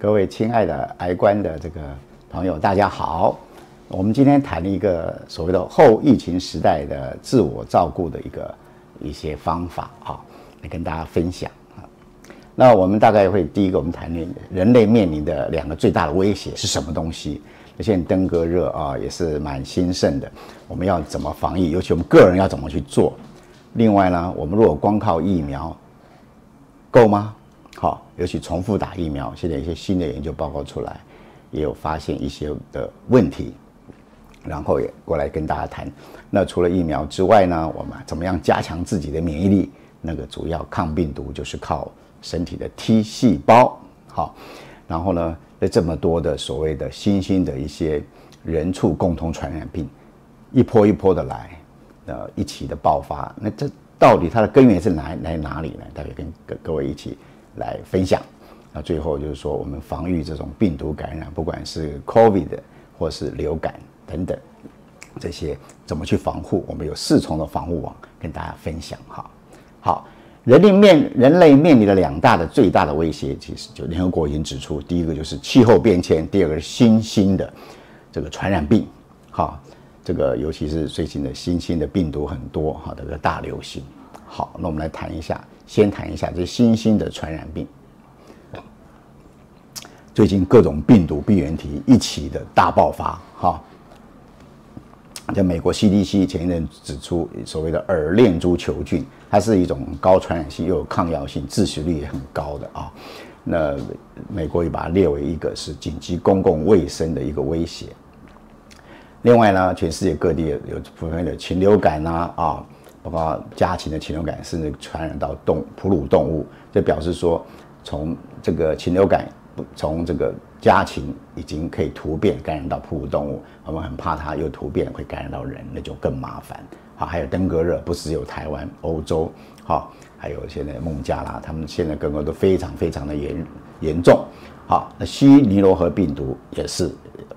各位亲爱的癌观的这个朋友，大家好。我们今天谈一个所谓的后疫情时代的自我照顾的一个一些方法啊，来跟大家分享啊。那我们大概会第一个，我们谈论人类面临的两个最大的威胁是什么东西？那现在登革热啊也是蛮兴盛的，我们要怎么防疫？尤其我们个人要怎么去做？另外呢，我们如果光靠疫苗够吗？好，尤其重复打疫苗，现在一些新的研究报告出来，也有发现一些的问题，然后也过来跟大家谈。那除了疫苗之外呢，我们怎么样加强自己的免疫力？那个主要抗病毒就是靠身体的 T 细胞。好，然后呢，在这么多的所谓的新兴的一些人畜共同传染病，一波一波的来，呃，一起的爆发。那这到底它的根源是哪来哪里呢？大家跟各各位一起。来分享，那最后就是说，我们防御这种病毒感染，不管是 COVID 或是流感等等，这些怎么去防护？我们有四重的防护网跟大家分享哈。好，人类面人类面临的两大的最大的威胁，其实就联合国已经指出，第一个就是气候变迁，第二个是新兴的这个传染病。哈，这个尤其是最近的新兴的病毒很多哈，这个大流行。好，那我们来谈一下。先谈一下这新兴的传染病，最近各种病毒病原体一起的大爆发，哈。在美国 CDC 前一阵指出，所谓的耳链珠球菌，它是一种高传染性又有抗药性、致死率也很高的啊。那美国也把它列为一个是紧急公共卫生的一个威胁。另外呢，全世界各地有普遍的禽流感呐啊。包括家禽的禽流感，甚至传染到动哺乳动物，这表示说，从这个禽流感从这个家禽已经可以突变感染到哺乳动物，我们很怕它又突变会感染到人，那就更麻烦。好，还有登革热，不只有台湾、欧洲，好，还有现在孟加拉，他们现在更多都非常非常的严严重。好，那西尼罗河病毒也是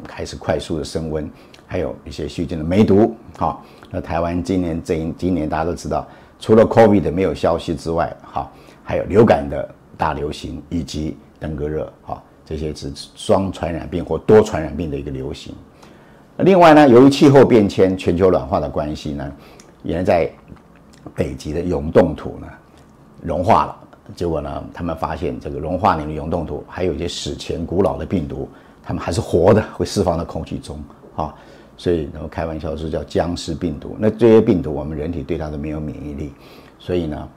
开始快速的升温，还有一些细菌的梅毒，好。那台湾今年这一今年大家都知道，除了 COVID 没有消息之外，哈，还有流感的大流行以及登革热，哈，这些是双传染病或多传染病的一个流行。另外呢，由于气候变迁、全球暖化的关系呢，原来在北极的永冻土呢融化了，结果呢，他们发现这个融化里的永冻土还有一些史前古老的病毒，它们还是活的，会释放到空气中，啊。所以，然后开玩笑说叫僵尸病毒。那这些病毒，我们人体对它都没有免疫力。所以呢，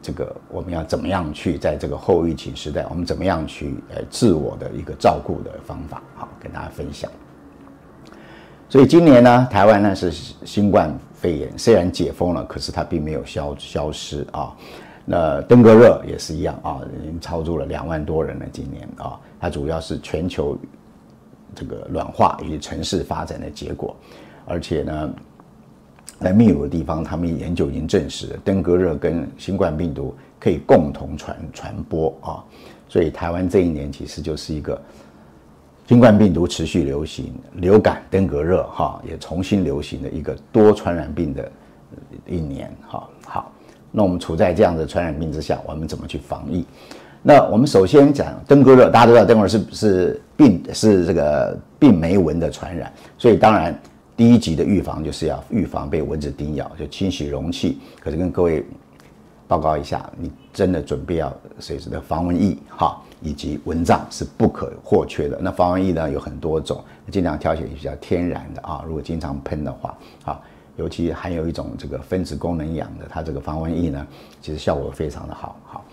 这个我们要怎么样去在这个后疫情时代，我们怎么样去呃自我的一个照顾的方法，好跟大家分享。所以今年呢，台湾呢是新冠肺炎虽然解封了，可是它并没有消消失啊。那登革热也是一样啊，已经超出了两万多人了。今年啊，它主要是全球。这个软化以及城市发展的结果，而且呢，在秘鲁的地方，他们研究已经证实，登革热跟新冠病毒可以共同传传播啊。所以台湾这一年其实就是一个新冠病毒持续流行、流感、登革热哈也重新流行的一个多传染病的一年哈。好，那我们处在这样的传染病之下，我们怎么去防疫？那我们首先讲登革热，大家都知道登革热是是病是这个病媒蚊的传染，所以当然第一级的预防就是要预防被蚊子叮咬，就清洗容器。可是跟各位报告一下，你真的准备要随时的防蚊液哈，以及蚊帐是不可或缺的。那防蚊液呢有很多种，尽量挑选比较天然的啊。如果经常喷的话，啊，尤其含有一种这个分子功能氧的，它这个防蚊液呢，其实效果非常的好，好。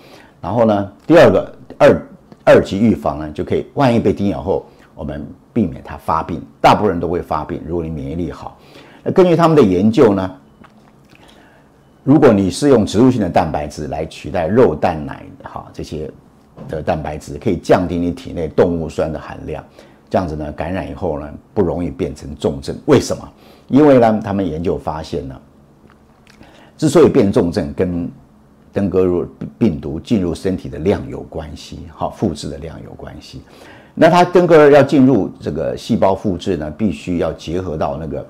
然后呢，第二个二二级预防呢，就可以万一被叮咬后，我们避免它发病。大部分人都会发病，如果你免疫力好。那根据他们的研究呢，如果你是用植物性的蛋白质来取代肉蛋奶哈这些的蛋白质，可以降低你体内动物酸的含量，这样子呢，感染以后呢，不容易变成重症。为什么？因为呢，他们研究发现呢，之所以变重症跟登革热病毒进入身体的量有关系，好，复制的量有关系。那它登革热要进入这个细胞复制呢，必须要结合到那个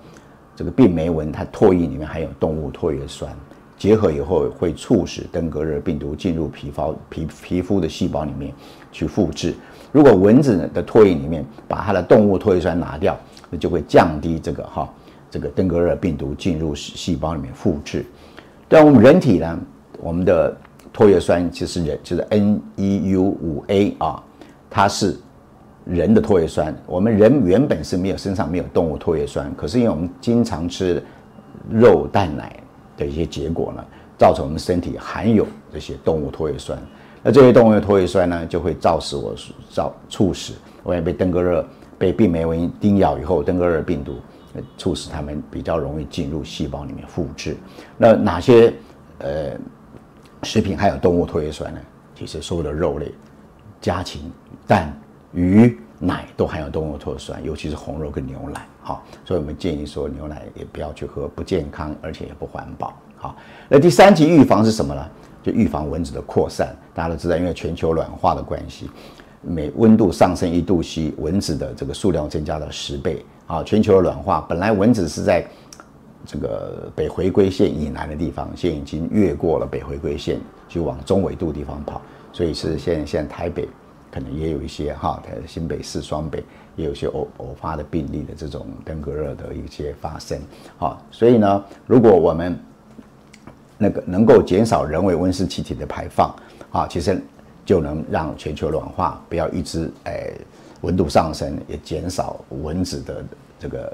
这个病媒蚊，它唾液里面含有动物唾液酸，结合以后会促使登革热病毒进入皮肤皮皮肤的细胞里面去复制。如果蚊子的唾液里面把它的动物唾液酸拿掉，那就会降低这个哈这个登革热病毒进入细胞里面复制。但我们人体呢，我们的唾液酸其实人就是 NEU 五 A 啊，它是人的唾液酸。我们人原本是没有身上没有动物唾液酸，可是因为我们经常吃肉蛋奶的一些结果呢，造成我们身体含有这些动物唾液酸。那这些动物的唾液酸呢，就会造使我造促使我也被登革热被病媒蚊叮咬以后，登革热病毒促使它们比较容易进入细胞里面复制。那哪些呃食品还有动物唾液酸呢？其实所有的肉类、家禽、蛋、鱼、奶都含有动物唾液酸，尤其是红肉跟牛奶。好，所以我们建议说牛奶也不要去喝，不健康，而且也不环保。好，那第三级预防是什么呢？就预防蚊子的扩散，大家都知道，因为全球暖化的关系，每温度上升一度 C，蚊子的这个数量增加了十倍啊！全球的暖化，本来蚊子是在这个北回归线以南的地方，现在已经越过了北回归线，就往中纬度地方跑，所以是现现在台北可能也有一些哈，台新北市双北也有一些偶偶发的病例的这种登革热的一些发生。哈，所以呢，如果我们那个能够减少人为温室气体的排放啊，其实就能让全球暖化不要一直诶温度上升，也减少蚊子的这个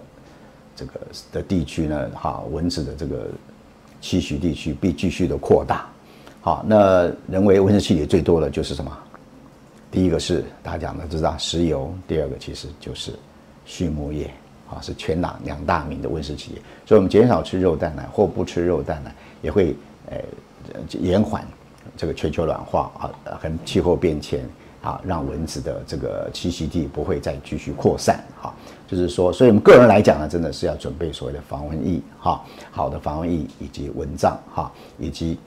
这个的地区呢，哈，蚊子的这个栖息地区必继续的扩大。好，那人为温室气体最多的就是什么？第一个是大家讲的知道石油，第二个其实就是畜牧业啊，是全两两大名的温室气体。所以我们减少吃肉蛋奶或不吃肉蛋奶。也会呃延缓这个全球暖化啊，和气候变迁啊，让蚊子的这个栖息地不会再继续扩散哈。就是说，所以我们个人来讲呢，真的是要准备所谓的防蚊液哈，好的防蚊液以及蚊帐哈，以及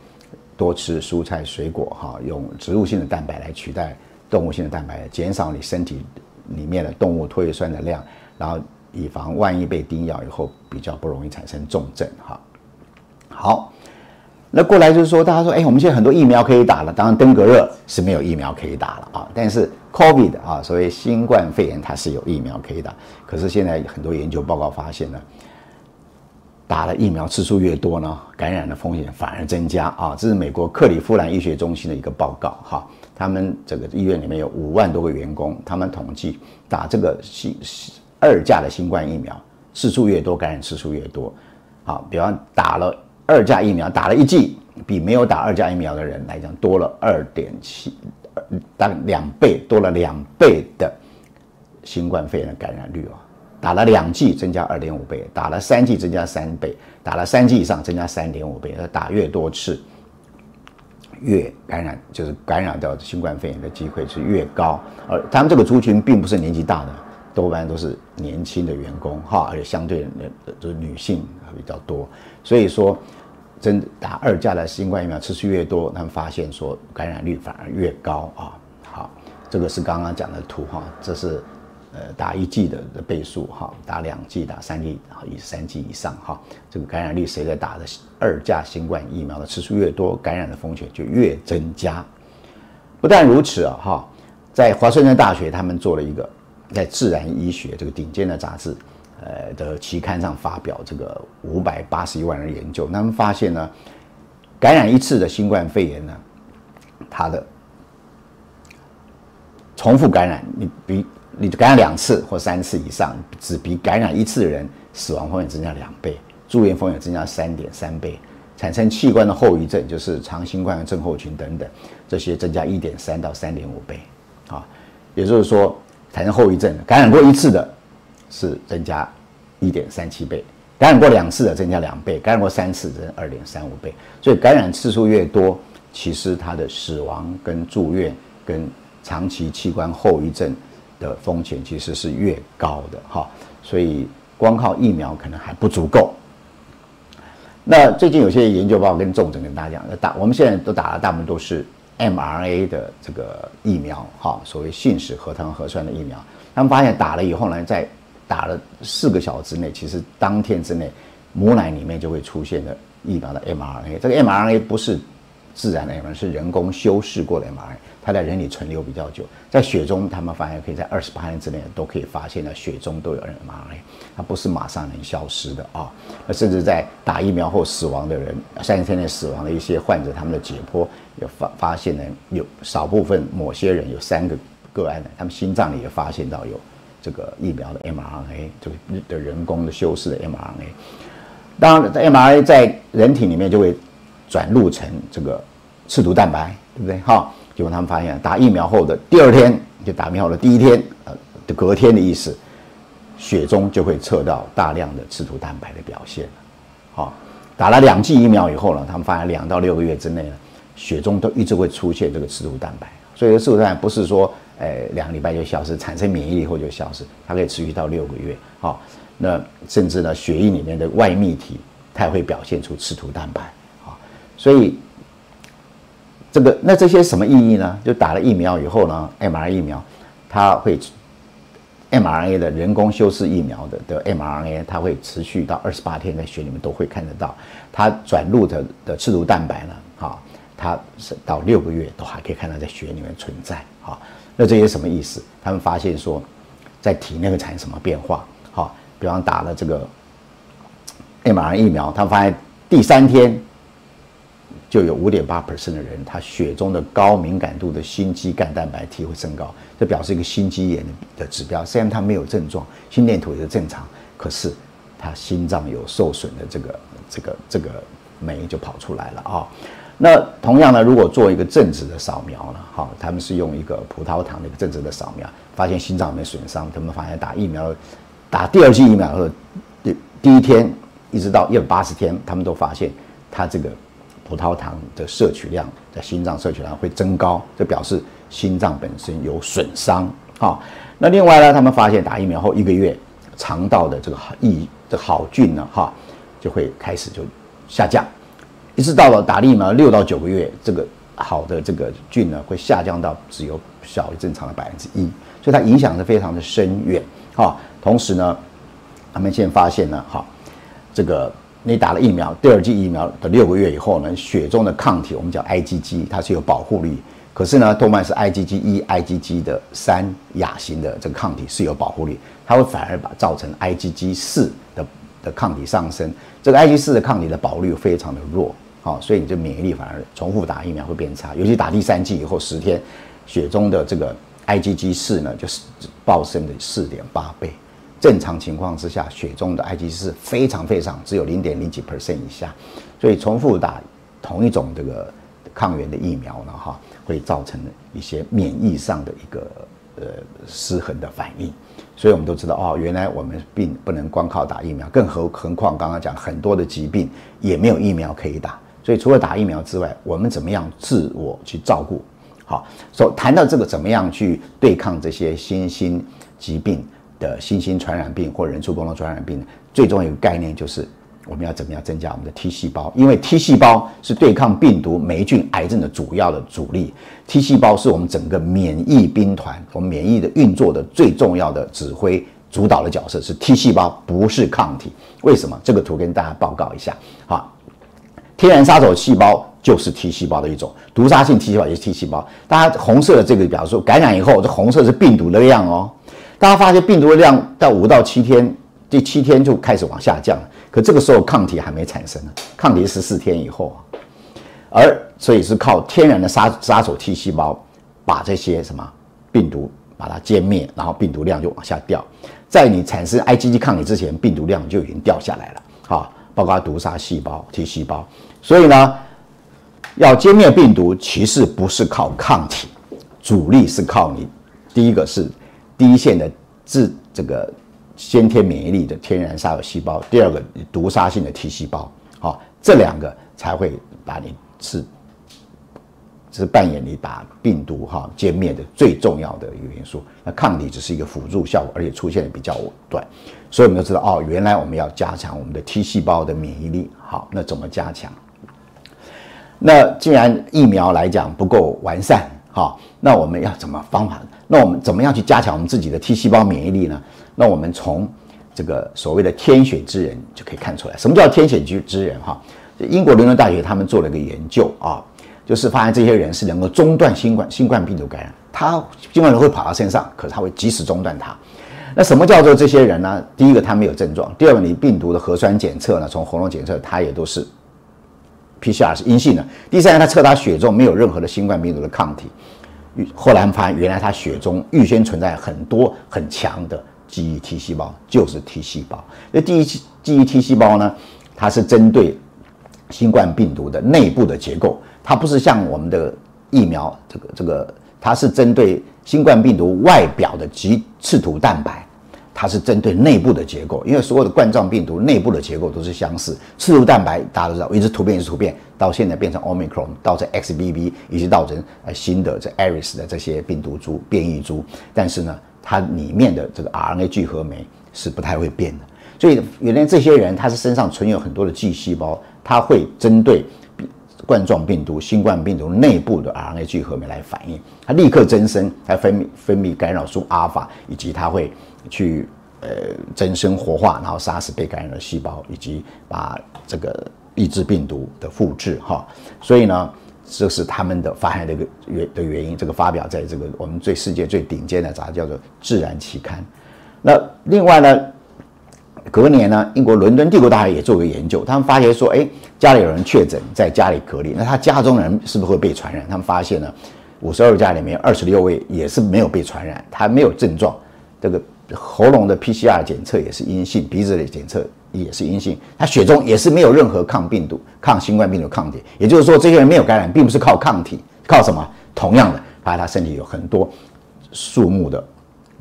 多吃蔬菜水果哈，用植物性的蛋白来取代动物性的蛋白，减少你身体里面的动物唾液酸的量，然后以防万一被叮咬以后比较不容易产生重症哈。好。那过来就是说，大家说，哎，我们现在很多疫苗可以打了，当然登革热是没有疫苗可以打了啊。但是 COVID 啊，所谓新冠肺炎，它是有疫苗可以打。可是现在很多研究报告发现呢，打了疫苗次数越多呢，感染的风险反而增加啊。这是美国克利夫兰医学中心的一个报告哈，他们这个医院里面有五万多个员工，他们统计打这个新二价的新冠疫苗次数越多，感染次数越多。好，比方打了。二价疫苗打了一剂，比没有打二价疫苗的人来讲多了二点七，大两倍，多了两倍的新冠肺炎的感染率哦。打了两剂增加二点五倍，打了三剂增加三倍，打了三剂以上增加三点五倍。打越多次，越感染，就是感染到新冠肺炎的机会是越高。而他们这个族群并不是年纪大的，多半都是年轻的员工哈，而且相对的就是女性比较多。所以说，真打二价的新冠疫苗次数越多，他们发现说感染率反而越高啊。好，这个是刚刚讲的图哈，这是呃打一剂的倍数哈，打两剂、打三剂啊、以三剂以上哈，这个感染率谁在打的二价新冠疫苗的次数越多，感染的风险就越增加。不但如此啊哈，在华盛顿大学他们做了一个在《自然医学》这个顶尖的杂志。呃的期刊上发表这个五百八十一万人研究，他们发现呢，感染一次的新冠肺炎呢，它的重复感染，你比你感染两次或三次以上，只比感染一次的人死亡风险增加两倍，住院风险增加三点三倍，产生器官的后遗症，就是长新冠症候群等等，这些增加一点三到三点五倍，啊，也就是说产生后遗症，感染过一次的。是增加一点三七倍，感染过两次的增加两倍，感染过三次增二点三五倍。所以感染次数越多，其实它的死亡跟住院跟长期器官后遗症的风险其实是越高的哈。所以光靠疫苗可能还不足够。那最近有些研究报告跟重症跟大家讲，打我们现在都打了，大部分都是 mRNA 的这个疫苗哈，所谓信使核糖核酸的疫苗。他们发现打了以后呢，在打了四个小时之内，其实当天之内，母奶里面就会出现的疫苗的 mRNA。这个 mRNA 不是自然的 mRNA，是人工修饰过的 mRNA，它在人体存留比较久，在血中他们发现可以在二十八天之内都可以发现了血中都有 mRNA，它不是马上能消失的啊。那甚至在打疫苗后死亡的人，三十天内死亡的一些患者，他们的解剖有发发现呢，有少部分某些人有三个个案呢，他们心脏里也发现到有这个疫苗的 mRNA，这个的人工的修饰的 mRNA。当然，mRNA 在人体里面就会转录成这个刺突蛋白，对不对？哈，结果他们发现，打疫苗后的第二天，就打疫苗后的第一天，呃，的隔天的意思，血中就会测到大量的刺突蛋白的表现。好，打了两剂疫苗以后呢，他们发现两到六个月之内呢，血中都一直会出现这个刺突蛋白。所以，刺突蛋白不是说，呃，两个礼拜就消失，产生免疫力后就消失，它可以持续到六个月。好。那甚至呢，血液里面的外泌体，它也会表现出刺突蛋白。所以这个那这些什么意义呢？就打了疫苗以后呢，mRNA 疫苗它会 mRNA 的人工修饰疫苗的的 mRNA，它会持续到二十八天，在血里面都会看得到。它转录的的刺毒蛋白呢，啊，它是到六个月都还可以看到在血里面存在啊。那这些什么意思？他们发现说，在体内会产生什么变化？好。比方打了这个 mRNA 疫苗，他们发现第三天就有五点八 percent 的人，他血中的高敏感度的心肌干蛋白 T 会升高，这表示一个心肌炎的指标。虽然他没有症状，心电图也是正常，可是他心脏有受损的这个这个这个酶就跑出来了啊。那同样呢，如果做一个正子的扫描呢，好，他们是用一个葡萄糖的一个正子的扫描，发现心脏没损伤，他们发现打疫苗。打第二剂疫苗的第第一天一直到一百八十天，他们都发现他这个葡萄糖的摄取量在心脏摄取量会增高，这表示心脏本身有损伤啊。那另外呢，他们发现打疫苗后一个月，肠道的这个好益这好菌呢，哈，就会开始就下降，一直到了打疫苗六到九个月，这个好的这个菌呢会下降到只有小于正常的百分之一，所以它影响是非常的深远啊。同时呢，他们现在发现呢，哈，这个你打了疫苗，第二剂疫苗的六个月以后呢，血中的抗体，我们叫 IgG，它是有保护力。可是呢，多半是 IgG 一、IgG 的三亚型的这个抗体是有保护力，它会反而把造成 IgG 四的的抗体上升。这个 IgG 四的抗体的保护率非常的弱，好，所以你这免疫力反而重复打疫苗会变差，尤其打第三剂以后十天，血中的这个 IgG 四呢，就是暴升的四点八倍。正常情况之下，血中的 Ig 是非常非常只有零点零几 percent 以下，所以重复打同一种这个抗原的疫苗呢，哈，会造成一些免疫上的一个呃失衡的反应。所以我们都知道哦，原来我们并不能光靠打疫苗，更何何况刚刚讲很多的疾病也没有疫苗可以打。所以除了打疫苗之外，我们怎么样自我去照顾？好，说谈到这个怎么样去对抗这些新兴疾病？的新型传染病或人畜共同传染病，最重要一个概念就是我们要怎么样增加我们的 T 细胞，因为 T 细胞是对抗病毒、霉菌、癌症的主要的主力。T 细胞是我们整个免疫兵团，我们免疫的运作的最重要的指挥、主导的角色是 T 细胞，不是抗体。为什么？这个图跟大家报告一下。好，天然杀手细胞就是 T 细胞的一种，毒杀性 T 细胞也是 T 细胞。大家红色的这个表示感染以后，这红色是病毒的量哦。大家发现病毒的量到五到七天，第七天就开始往下降了，可这个时候抗体还没产生呢，抗体十四天以后啊，而所以是靠天然的杀杀手 T 细胞把这些什么病毒把它歼灭，然后病毒量就往下掉，在你产生 IgG 抗体之前，病毒量就已经掉下来了，好，包括毒杀细胞 T 细胞，所以呢，要歼灭病毒，其实不是靠抗体，主力是靠你，第一个是。第一线的治这个先天免疫力的天然杀手细胞，第二个毒杀性的 T 细胞，好，这两个才会把你是是扮演你把病毒哈歼灭的最重要的一个元素。那抗体只是一个辅助效果，而且出现的比较短，所以我们都知道哦，原来我们要加强我们的 T 细胞的免疫力。好，那怎么加强？那既然疫苗来讲不够完善。好，那我们要怎么方法？那我们怎么样去加强我们自己的 T 细胞免疫力呢？那我们从这个所谓的天选之人就可以看出来，什么叫天选之之人？哈，英国伦敦大学他们做了一个研究啊，就是发现这些人是能够中断新冠新冠病毒感染，他新冠会跑到身上，可是他会及时中断它。那什么叫做这些人呢？第一个他没有症状，第二个你病毒的核酸检测呢，从喉咙检测他也都是 PCR 是阴性的。第三个他测他血中没有任何的新冠病毒的抗体。后来发现原来他血中预先存在很多很强的记忆 T 细胞，就是 T 细胞。那第一记忆 T 细胞呢，它是针对新冠病毒的内部的结构，它不是像我们的疫苗这个这个，它是针对新冠病毒外表的棘刺突蛋白。它是针对内部的结构，因为所有的冠状病毒内部的结构都是相似。刺突蛋白大家都知道，一直突变一直突变，到现在变成 Omicron，到这 XBB，以及到这呃新的这 Ares 的这些病毒株变异株。但是呢，它里面的这个 RNA 聚合酶是不太会变的。所以原来这些人他是身上存有很多的 G 细胞，它会针对冠状病毒、新冠病毒内部的 RNA 聚合酶来反应，它立刻增生，还分泌分泌干扰素阿尔法，以及它会。去呃增生活化，然后杀死被感染的细胞，以及把这个抑制病毒的复制哈。所以呢，这是他们的发现的一个原的原因。这个发表在这个我们最世界最顶尖的杂志叫做《自然》期刊。那另外呢，隔年呢，英国伦敦帝国大学也做个研究，他们发现说，哎，家里有人确诊，在家里隔离，那他家中人是不是会被传染？他们发现呢，五十二家里面二十六位也是没有被传染，他没有症状，这个。喉咙的 PCR 检测也是阴性，鼻子的检测也是阴性，他血中也是没有任何抗病毒、抗新冠病毒抗体，也就是说，这些人没有感染，并不是靠抗体，靠什么？同样的，发现他身体有很多数目的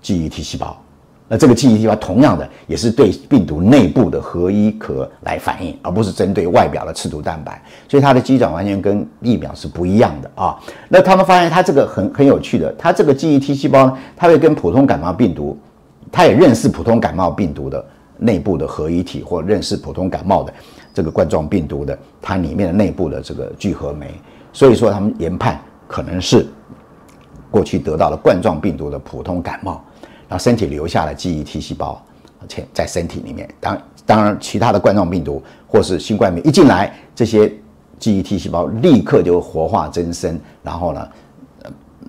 记忆 T 细胞，那这个记忆 T 细胞同样的也是对病毒内部的核衣壳来反应，而不是针对外表的刺突蛋白，所以它的机转完全跟疫苗是不一样的啊。那他们发现它这个很很有趣的，它这个记忆 T 细胞呢，它会跟普通感冒病毒。它也认识普通感冒病毒的内部的合一体，或认识普通感冒的这个冠状病毒的它里面的内部的这个聚合酶，所以说他们研判可能是过去得到了冠状病毒的普通感冒，然后身体留下了记忆 T 细胞，而且在身体里面，当当然其他的冠状病毒或是新冠病一进来，这些记忆 T 细胞立刻就活化增生，然后呢？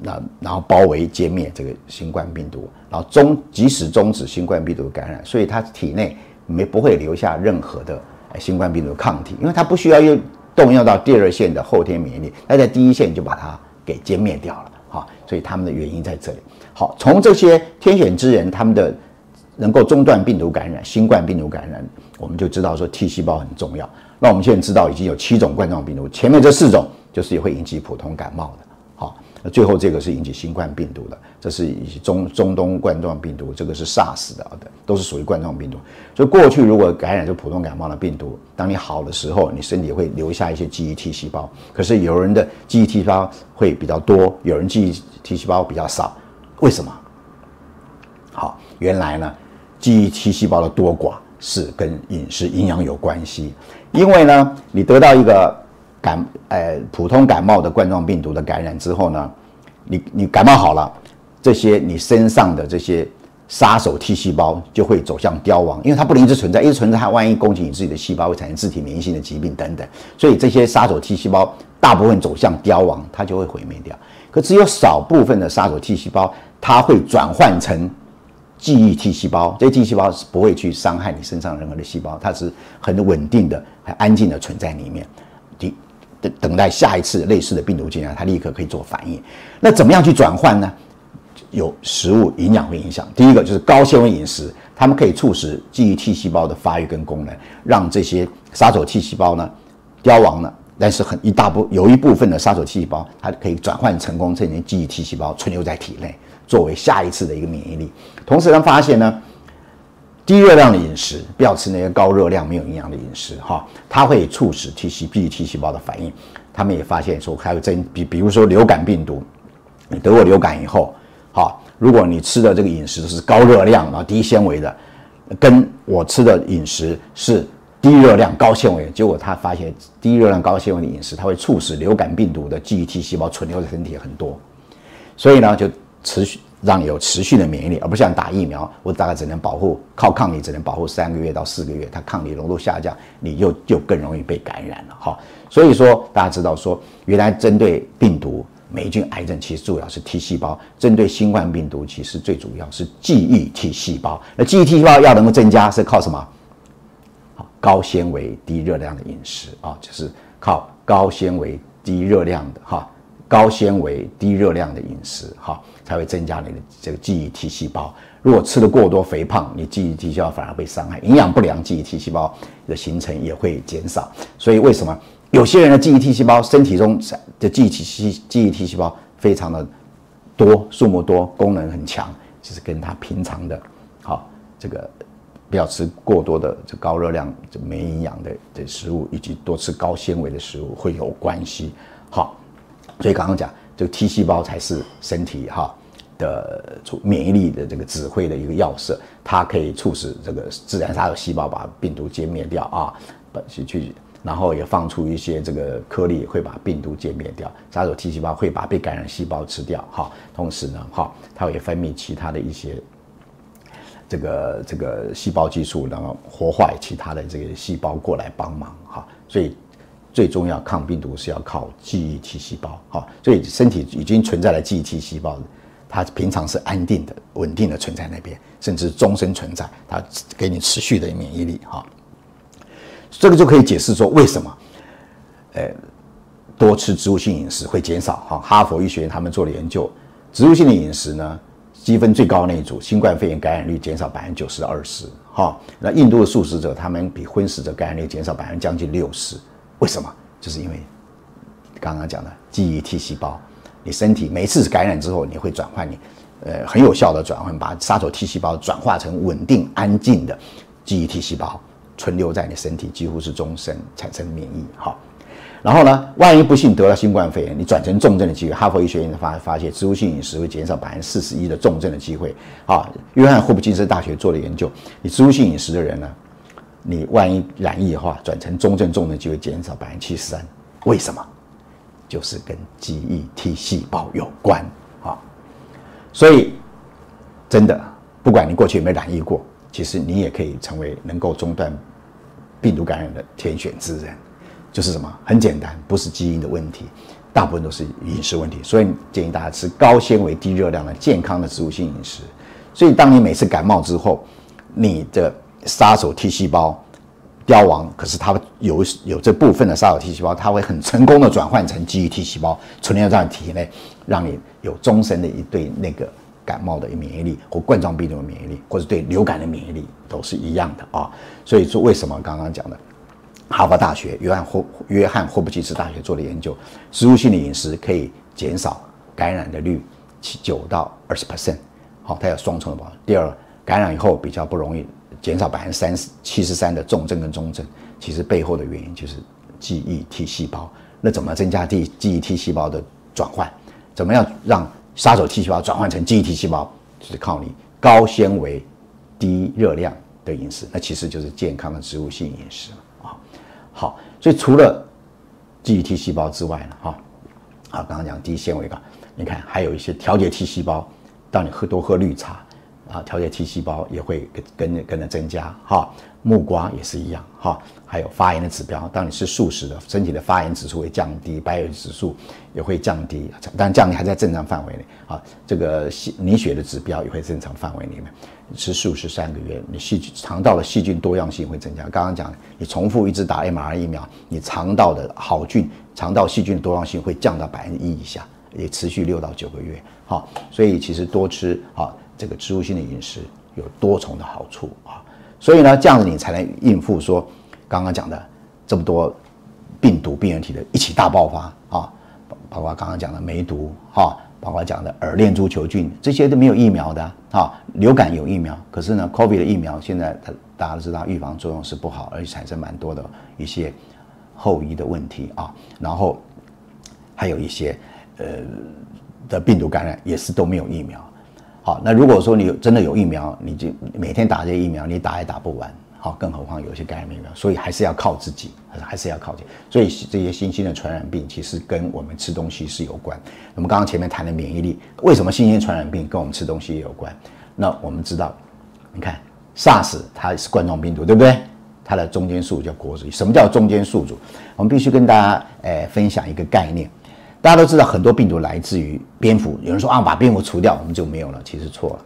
那然后包围歼灭这个新冠病毒，然后终即使终止新冠病毒感染，所以它体内没不会留下任何的新冠病毒抗体，因为它不需要用动用到第二线的后天免疫力，那在第一线就把它给歼灭掉了，哈，所以他们的原因在这里。好，从这些天选之人他们的能够中断病毒感染、新冠病毒感染，我们就知道说 T 细胞很重要。那我们现在知道已经有七种冠状病毒，前面这四种就是也会引起普通感冒的。那最后这个是引起新冠病毒的，这是以中中东冠状病毒，这个是 SARS 的，都是属于冠状病毒。所以过去如果感染就普通感冒的病毒，当你好的时候，你身体会留下一些记忆 T 细胞。可是有人的记忆 T 细胞会比较多，有人记忆 T 细胞比较少，为什么？好，原来呢，记忆 T 细胞的多寡是跟饮食营养有关系，因为呢，你得到一个。感呃普通感冒的冠状病毒的感染之后呢，你你感冒好了，这些你身上的这些杀手 T 细胞就会走向凋亡，因为它不能一直存在，一直存在它万一攻击你自己的细胞会产生自体免疫性的疾病等等，所以这些杀手 T 细胞大部分走向凋亡，它就会毁灭掉。可只有少部分的杀手 T 细胞，它会转换成记忆 T 细胞，这些 T 细胞是不会去伤害你身上任何的细胞，它是很稳定的、很安静的存在里面。等待下一次类似的病毒进来，它立刻可以做反应。那怎么样去转换呢？有食物营养会影响。第一个就是高纤维饮食，它们可以促使记忆 T 细胞的发育跟功能，让这些杀手 T 细胞呢凋亡了。但是很一大部有一部分的杀手 T 细胞，它可以转换成功，成为记忆 T 细胞存留在体内，作为下一次的一个免疫力。同时，呢发现呢。低热量的饮食，不要吃那些高热量、没有营养的饮食，哈，它会促使 T 细 B T 细胞的反应。他们也发现说，还有增比，比如说流感病毒，你得过流感以后，好，如果你吃的这个饮食是高热量、然后低纤维的，跟我吃的饮食是低热量、高纤维，结果他发现低热量、高纤维的饮食，它会促使流感病毒的记忆 T 细胞存留在身体很多，所以呢，就持续。让你有持续的免疫力，而不像打疫苗，我大概只能保护靠抗体只能保护三个月到四个月，它抗体浓度下降，你又就更容易被感染了哈。所以说大家知道说，原来针对病毒、霉菌、癌症，其实主要是 T 细胞；针对新冠病毒，其实最主要是记忆 T 细胞。那记忆 T 细胞要能够增加，是靠什么？好，高纤维、低热量的饮食啊，就是靠高纤维、低热量的哈。高纤维、低热量的饮食，哈，才会增加你的这个记忆 T 细胞。如果吃的过多、肥胖，你记忆 T 细胞反而被伤害。营养不良，记忆 T 细胞的形成也会减少。所以，为什么有些人的记忆 T 细胞身体中的记忆 T 细记忆 T 细胞非常的多，数目多，功能很强，就是跟他平常的，好这个不要吃过多的这高热量、这没营养的的食物，以及多吃高纤维的食物会有关系。好。所以刚刚讲，这个 T 细胞才是身体哈的免疫力的这个指挥的一个要色，它可以促使这个自然杀手细胞把病毒歼灭掉啊，把去去，然后也放出一些这个颗粒会把病毒歼灭掉。杀手 T 细胞会把被感染细胞吃掉哈，同时呢哈，它会分泌其他的一些这个这个细胞激素，然后活化其他的这个细胞过来帮忙哈，所以。最重要抗病毒是要靠记忆 T 细胞，哈，所以身体已经存在了记忆 T 细胞，它平常是安定的、稳定的存在那边，甚至终身存在，它给你持续的免疫力，哈。这个就可以解释说为什么，呃，多吃植物性饮食会减少，哈。哈佛医学院他们做了研究，植物性的饮食呢，积分最高那一组，新冠肺炎感染率减少百分之九十二十，哈。那印度的素食者，他们比荤食者感染率减少百分之将近六十。为什么？就是因为刚刚讲的记忆 T 细胞，你身体每次感染之后，你会转换你，呃，很有效的转换，把杀手 T 细胞转化成稳定安静的记忆 T 细胞，存留在你身体，几乎是终身产生免疫。好，然后呢，万一不幸得了新冠肺炎，你转成重症的机会，哈佛医学院发发现，植物性饮食会减少百分之四十一的重症的机会。啊，约翰霍普金斯大学做的研究，你植物性饮食的人呢？你万一染疫的话，转成中症重症就会减少百分之七十三。为什么？就是跟记忆 T 细胞有关啊。所以，真的，不管你过去有没有染疫过，其实你也可以成为能够中断病毒感染的天选之人。就是什么？很简单，不是基因的问题，大部分都是饮食问题。所以建议大家吃高纤维、低热量的健康的植物性饮食。所以，当你每次感冒之后，你的杀手 T 细胞凋亡，可是它有有这部分的杀手 T 细胞，它会很成功的转换成记忆 T 细胞，存留在体内，让你有终身的一对那个感冒的免疫力，或冠状病毒的免疫力，或者对流感的免疫力都是一样的啊。所以说，为什么刚刚讲的哈佛大学、约翰霍约翰霍普金斯大学做的研究，植物性的饮食可以减少感染的率七九到二十 percent，好，它有双重的保障。第二，感染以后比较不容易。减少百分之三十七十三的重症跟中症，其实背后的原因就是记忆 T 细胞。那怎么增加 T 记忆 T 细胞的转换？怎么样让杀手 T 细胞转换成记忆 T 细胞？就是靠你高纤维、低热量的饮食。那其实就是健康的植物性饮食啊。好，所以除了记忆 T 细胞之外呢，哈，啊，刚刚讲低纤维的，你看还有一些调节 T 细胞，当你喝多喝绿茶。啊，调节 T 细胞也会跟跟跟着增加哈，木瓜也是一样哈，还有发炎的指标，当你吃素食的，身体的发炎指数会降低，白血指数也会降低，但降低还在正常范围内啊。这个细凝血的指标也会正常范围里面。吃素食三个月，你细菌肠道的细菌多样性会增加。刚刚讲，你重复一直打 m r 疫苗，你肠道的好菌、肠道细菌多样性会降到百分之一以下，也持续六到九个月。好，所以其实多吃啊。这个植物性的饮食有多重的好处啊，所以呢，这样子你才能应付说刚刚讲的这么多病毒病原体的一起大爆发啊，包括刚刚讲的梅毒哈，包括讲的耳链珠球菌，这些都没有疫苗的啊。流感有疫苗，可是呢，COVID 的疫苗现在它大家都知道预防作用是不好，而且产生蛮多的一些后遗的问题啊。然后还有一些呃的病毒感染也是都没有疫苗。好，那如果说你有真的有疫苗，你就每天打这些疫苗，你打也打不完。好，更何况有些感染疫苗，所以还是要靠自己，还是要靠自己。所以这些新兴的传染病其实跟我们吃东西是有关。我们刚刚前面谈的免疫力，为什么新兴传染病跟我们吃东西也有关？那我们知道，你看 SARS 它是冠状病毒，对不对？它的中间宿主叫国主。什么叫中间宿主？我们必须跟大家诶分享一个概念。大家都知道很多病毒来自于蝙蝠，有人说啊，把蝙蝠除掉我们就没有了，其实错了。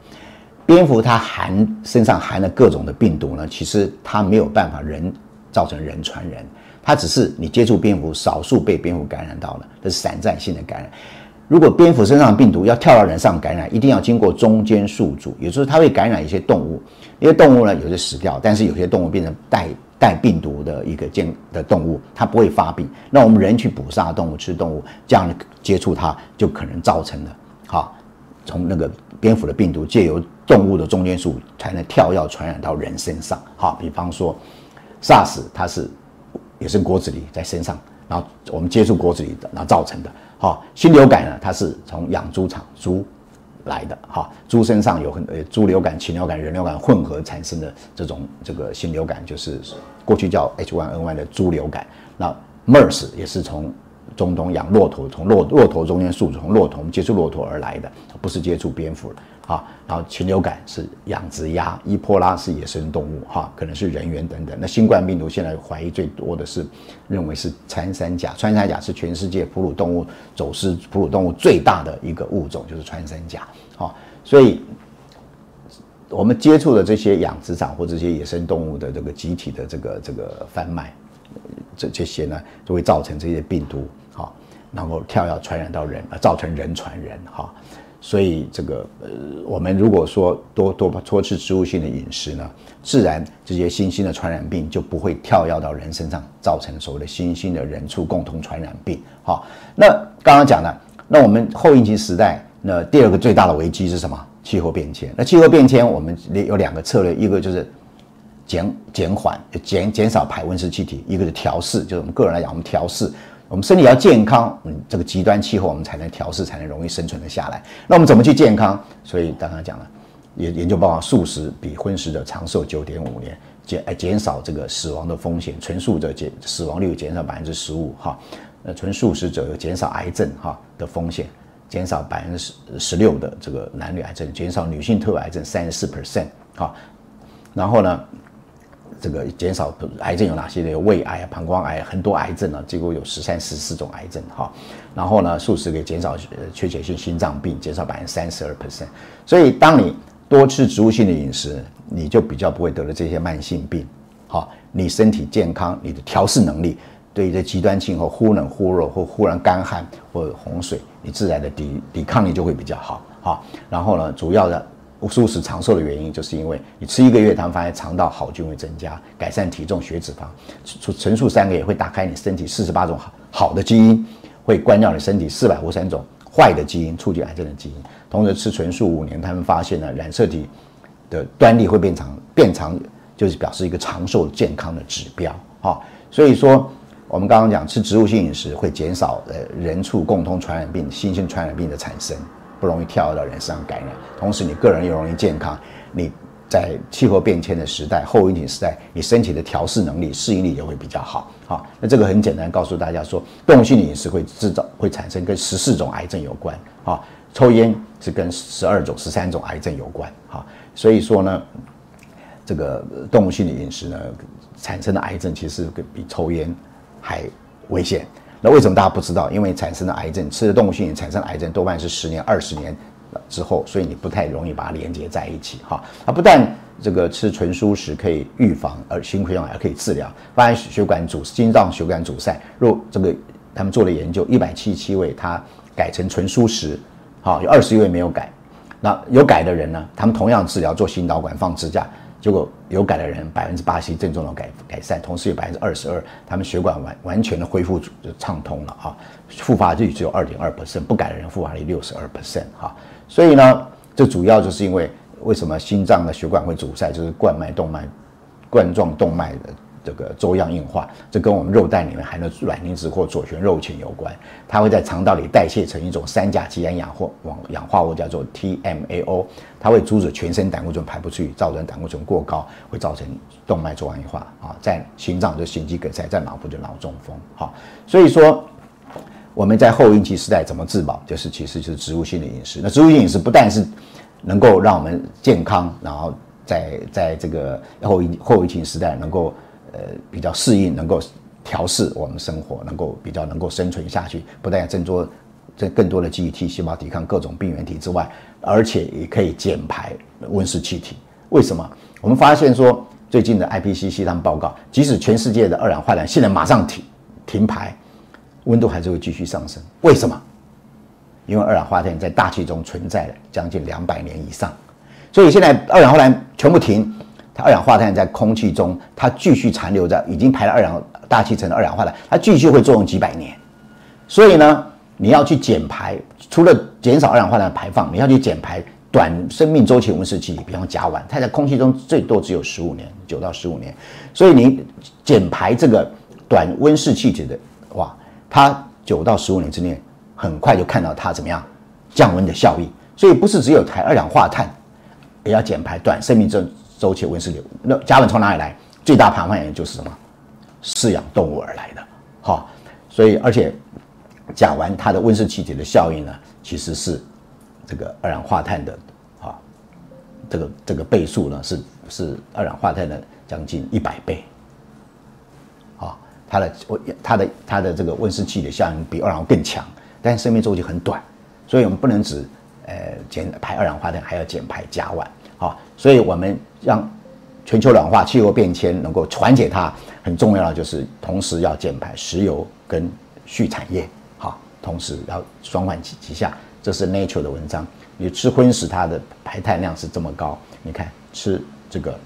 蝙蝠它含身上含的各种的病毒呢，其实它没有办法人造成人传人，它只是你接触蝙蝠，少数被蝙蝠感染到了，这是散在性的感染。如果蝙蝠身上的病毒要跳到人上感染，一定要经过中间宿主，也就是它会感染一些动物，因为动物呢有些死掉，但是有些动物变成带带病毒的一个健的动物，它不会发病。那我们人去捕杀动物吃动物，这样接触它就可能造成了好。从那个蝙蝠的病毒借由动物的中间数才能跳跃传染到人身上。好，比方说，SARS 它是也是果子狸在身上，然后我们接触果子狸的，然后造成的。好，新流感呢，它是从养猪场猪来的。哈，猪身上有很呃猪流感、禽流感、人流感混合产生的这种这个新流感，就是过去叫 H1N1 的猪流感。那 MERS 也是从中东养骆驼，从骆骆驼中间宿主从骆驼接触骆驼而来的，不是接触蝙蝠了啊。然后禽流感是养殖鸭，伊波拉是野生动物哈，可能是人猿等等。那新冠病毒现在怀疑最多的是认为是穿山甲，穿山甲是全世界哺乳动物走私哺乳动物最大的一个物种，就是穿山甲。啊，所以我们接触的这些养殖场或这些野生动物的这个集体的这个这个贩卖，这这些呢，就会造成这些病毒。能够跳跃传染到人，造成人传人哈，所以这个呃，我们如果说多多多吃植物性的饮食呢，自然这些新兴的传染病就不会跳跃到人身上，造成所谓的新兴的人畜共同传染病哈。那刚刚讲了，那我们后疫情时代，那第二个最大的危机是什么？气候变迁。那气候变迁，我们有两个策略，一个就是减减缓、减减少排温室气体，一个是调试，就是我们个人来讲，我们调试。我们身体要健康，嗯，这个极端气候我们才能调试，才能容易生存的下来。那我们怎么去健康？所以刚刚讲了，研研究报告，素食比荤食者长寿九点五年，减哎减少这个死亡的风险，纯素者减死亡率减少百分之十五哈，呃纯素食者有减少癌症哈的风险，减少百分之十六的这个男女癌症，减少女性特癌症三十四 percent 哈，然后呢？这个减少癌症有哪些呢？有胃癌、膀胱癌，很多癌症呢，几乎有十三、十四种癌症哈。然后呢，素食可以减少缺血性心脏病，减少百分之三十二 percent。所以，当你多吃植物性的饮食，你就比较不会得了这些慢性病。好，你身体健康，你的调试能力，对于这极端气候忽冷忽热或忽然干旱或洪水，你自然的抵抵抗力就会比较好。好，然后呢，主要的。素食长寿的原因，就是因为你吃一个月，他们发现肠道好菌会增加，改善体重、血脂肪。纯纯素三个月会打开你身体四十八种好好的基因，会关掉你身体四百五十三种坏的基因，促进癌症的基因。同时吃纯素五年，他们发现呢，染色体的端粒会变长，变长就是表示一个长寿健康的指标。哈，所以说我们刚刚讲吃植物性饮食会减少呃人畜共通传染病、新型传染病的产生。不容易跳到人身上感染，同时你个人又容易健康。你在气候变迁的时代、后疫情时代，你身体的调试能力、适应力也会比较好。好，那这个很简单，告诉大家说，动物性的饮食会制造、会产生跟十四种癌症有关。啊，抽烟是跟十二种、十三种癌症有关。好，所以说呢，这个动物性的饮食呢，产生的癌症其实比抽烟还危险。那为什么大家不知道？因为产生了癌症，吃的动物性产生癌症多半是十年、二十年之后，所以你不太容易把它连接在一起哈。它不但这个吃纯素食可以预防，而心血管还可以治疗，发现血管阻、心脏血管阻塞。若这个他们做了研究，一百七十七位他改成纯素食，好有二十一位没有改。那有改的人呢，他们同样治疗做心导管放支架。结果有改的人百分之八十症状的改改善，同时有百分之二十二，他们血管完完全的恢复就畅通了啊，复发率只有二点二 percent，不改的人复发率六十二 percent 哈，所以呢，这主要就是因为为什么心脏的血管会阻塞，就是冠脉动脉冠状动脉的这个粥样硬化，这跟我们肉蛋里面含的卵磷脂或左旋肉碱有关。它会在肠道里代谢成一种三甲基胺氧化往氧化物，叫做 TMAO，它会阻止全身胆固醇排不出去，造成胆固醇过高，会造成动脉粥样硬化啊，在心脏就心肌梗塞，在脑部就脑中风。好，所以说我们在后孕期时代怎么自保，就是其实就是植物性的饮食。那植物性饮食不但是能够让我们健康，然后在在这个后疫后疫情时代能够呃比较适应，能够调试我们生活，能够比较能够生存下去，不但要增多这更多的记忆体细胞抵抗各种病原体之外，而且也可以减排温室气体。为什么？我们发现说最近的 IPCC 他们报告，即使全世界的二氧化碳现在马上停停排，温度还是会继续上升。为什么？因为二氧化碳在大气中存在了将近两百年以上，所以现在二氧化碳全部停，二氧化碳在空气中，它继续残留在已经排了二氧大气层的二氧化碳，它继续会作用几百年。所以呢，你要去减排，除了减少二氧化碳排放，你要去减排短生命周期温室气体，比方甲烷，它在空气中最多只有十五年，九到十五年。所以你减排这个短温室气体的，话，它九到十五年之内。很快就看到它怎么样降温的效益，所以不是只有排二氧化碳，也要减排短生命周周期温室流。那甲烷从哪里来？最大排放源就是什么？饲养动物而来的。哈，所以而且甲烷它的温室气体的效应呢，其实是这个二氧化碳的啊，这个这个倍数呢是是二氧化碳的将近一百倍。啊，它的温它的它的这个温室气体效应比二氧化更强。但生命周期很短，所以我们不能只呃减排二氧化碳，还要减排甲烷。好，所以我们让全球暖化、气候变迁能够缓解它，很重要的就是同时要减排石油跟畜产业。好，同时要双管齐下。这是 Nature 的文章。你吃荤食，它的排碳量是这么高，你看吃这个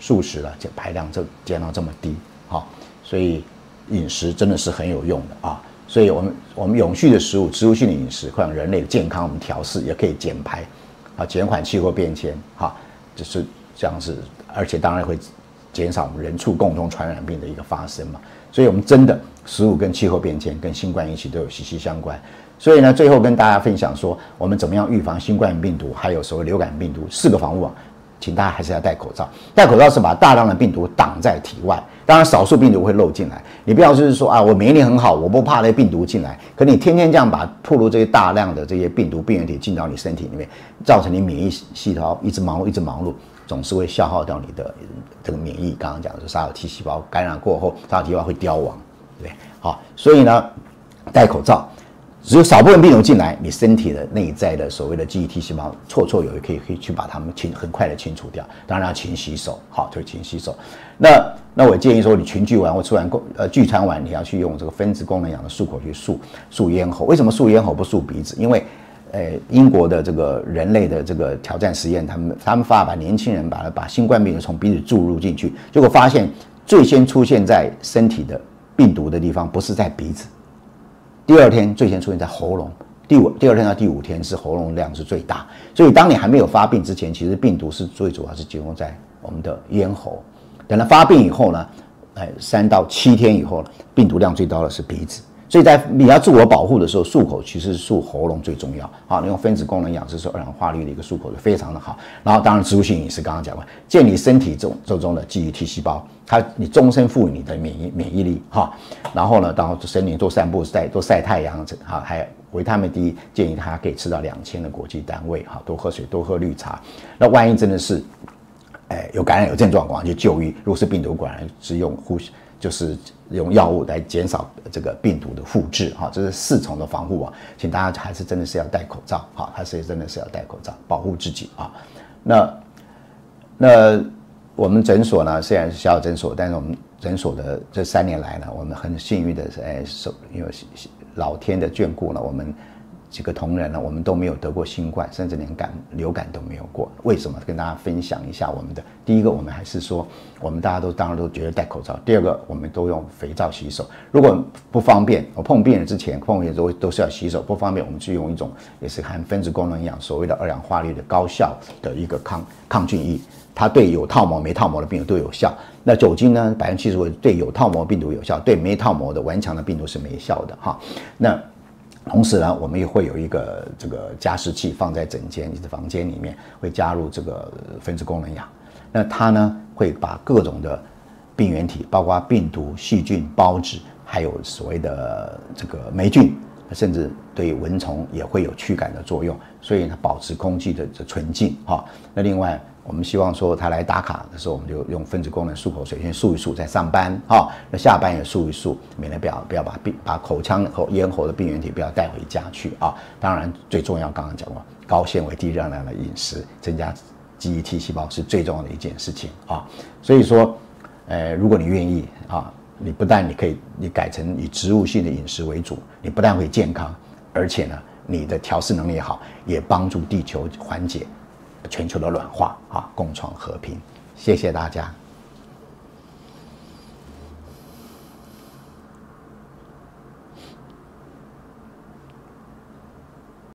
素食了，减排量就减到这么低。好，所以饮食真的是很有用的啊。所以，我们我们永续的食物、植物性的饮食，会让人类的健康我们调试，也可以减排，啊，减缓气候变迁，哈，就是这样子，而且当然会减少我们人畜共同传染病的一个发生嘛。所以，我们真的食物跟气候变迁、跟新冠疫情都有息息相关。所以呢，最后跟大家分享说，我们怎么样预防新冠病毒，还有所谓流感病毒四个防护网。请大家还是要戴口罩。戴口罩是把大量的病毒挡在体外，当然少数病毒会漏进来。你不要就是说啊，我免疫力很好，我不怕那病毒进来。可你天天这样把吐露这些大量的这些病毒病原体进到你身体里面，造成你免疫系统一直忙碌，一直忙碌，总是会消耗掉你的这个免疫。刚刚讲的是杀手 T 细胞感染过后，杀手 T 细胞会凋亡，对不对？好，所以呢，戴口罩。只有少部分病毒进来，你身体的内在的所谓的记忆 T 细胞绰绰有余，可以可以去把它们清很快的清除掉。当然要勤洗手，好，就是勤洗手。那那我建议说，你群聚完或吃完共呃聚餐完，你要去用这个分子功能氧的漱口去漱漱咽喉。为什么漱咽喉不漱鼻子？因为，呃，英国的这个人类的这个挑战实验，他们他们发把年轻人把把新冠病毒从鼻子注入进去，结果发现最先出现在身体的病毒的地方不是在鼻子。第二天最先出现在喉咙，第五第二天到第五天是喉咙量是最大，所以当你还没有发病之前，其实病毒是最主要是集中在我们的咽喉，等它发病以后呢，哎，三到七天以后，病毒量最高的是鼻子。所以在你要自我保护的时候，漱口其实漱喉咙最重要。好，你用分子功能氧，这是二氧化氯的一个漱口就非常的好。然后当然植物性饮食刚刚讲过，建立身体中周中的记忆体细胞，它你终身赋予你的免疫免疫力哈。然后呢，然后身体多散步晒多晒太阳，哈，还有维他命 D，建议他可以吃到两千的国际单位哈。多喝水，多喝绿茶。那万一真的是，哎，有感染有症状，赶快去就医。如果是病毒感染，是用呼吸。就是用药物来减少这个病毒的复制，哈，这是四重的防护网，请大家还是真的是要戴口罩，哈，还是真的是要戴口罩保护自己啊。那那我们诊所呢，虽然是小小诊所，但是我们诊所的这三年来呢，我们很幸运的是，哎，受因为老天的眷顾呢，我们几个同仁呢，我们都没有得过新冠，甚至连感流感都没有过。为什么？跟大家分享一下我们的第一个，我们还是说，我们大家都当然都觉得戴口罩。第二个，我们都用肥皂洗手。如果不方便，我碰病人之前碰病都都是要洗手。不方便，我们去用一种也是含分子功能氧，所谓的二氧化氯的高效的一个抗抗菌液，它对有套膜没套膜的病毒都有效。那酒精呢，百分之七十五对有套膜病毒有效，对没套膜的顽强的病毒是没效的哈。那同时呢，我们也会有一个这个加湿器放在整间你的房间里面，会加入这个分子功能氧。那它呢会把各种的病原体，包括病毒、细菌、孢子，还有所谓的这个霉菌，甚至对蚊虫也会有驱赶的作用。所以呢，保持空气的纯净哈。那另外。我们希望说他来打卡的时候，我们就用分子功能漱口水先漱一漱，再上班哈。那下班也漱一漱，免得不要不要把病把口腔和咽喉的病原体不要带回家去啊。当然最重要，刚刚讲过高纤维低热量的饮食，增加记忆 T 细胞是最重要的一件事情啊。所以说，呃，如果你愿意啊，你不但你可以你改成以植物性的饮食为主，你不但会健康，而且呢，你的调试能力也好，也帮助地球缓解。全球的软化啊，共创和平。谢谢大家。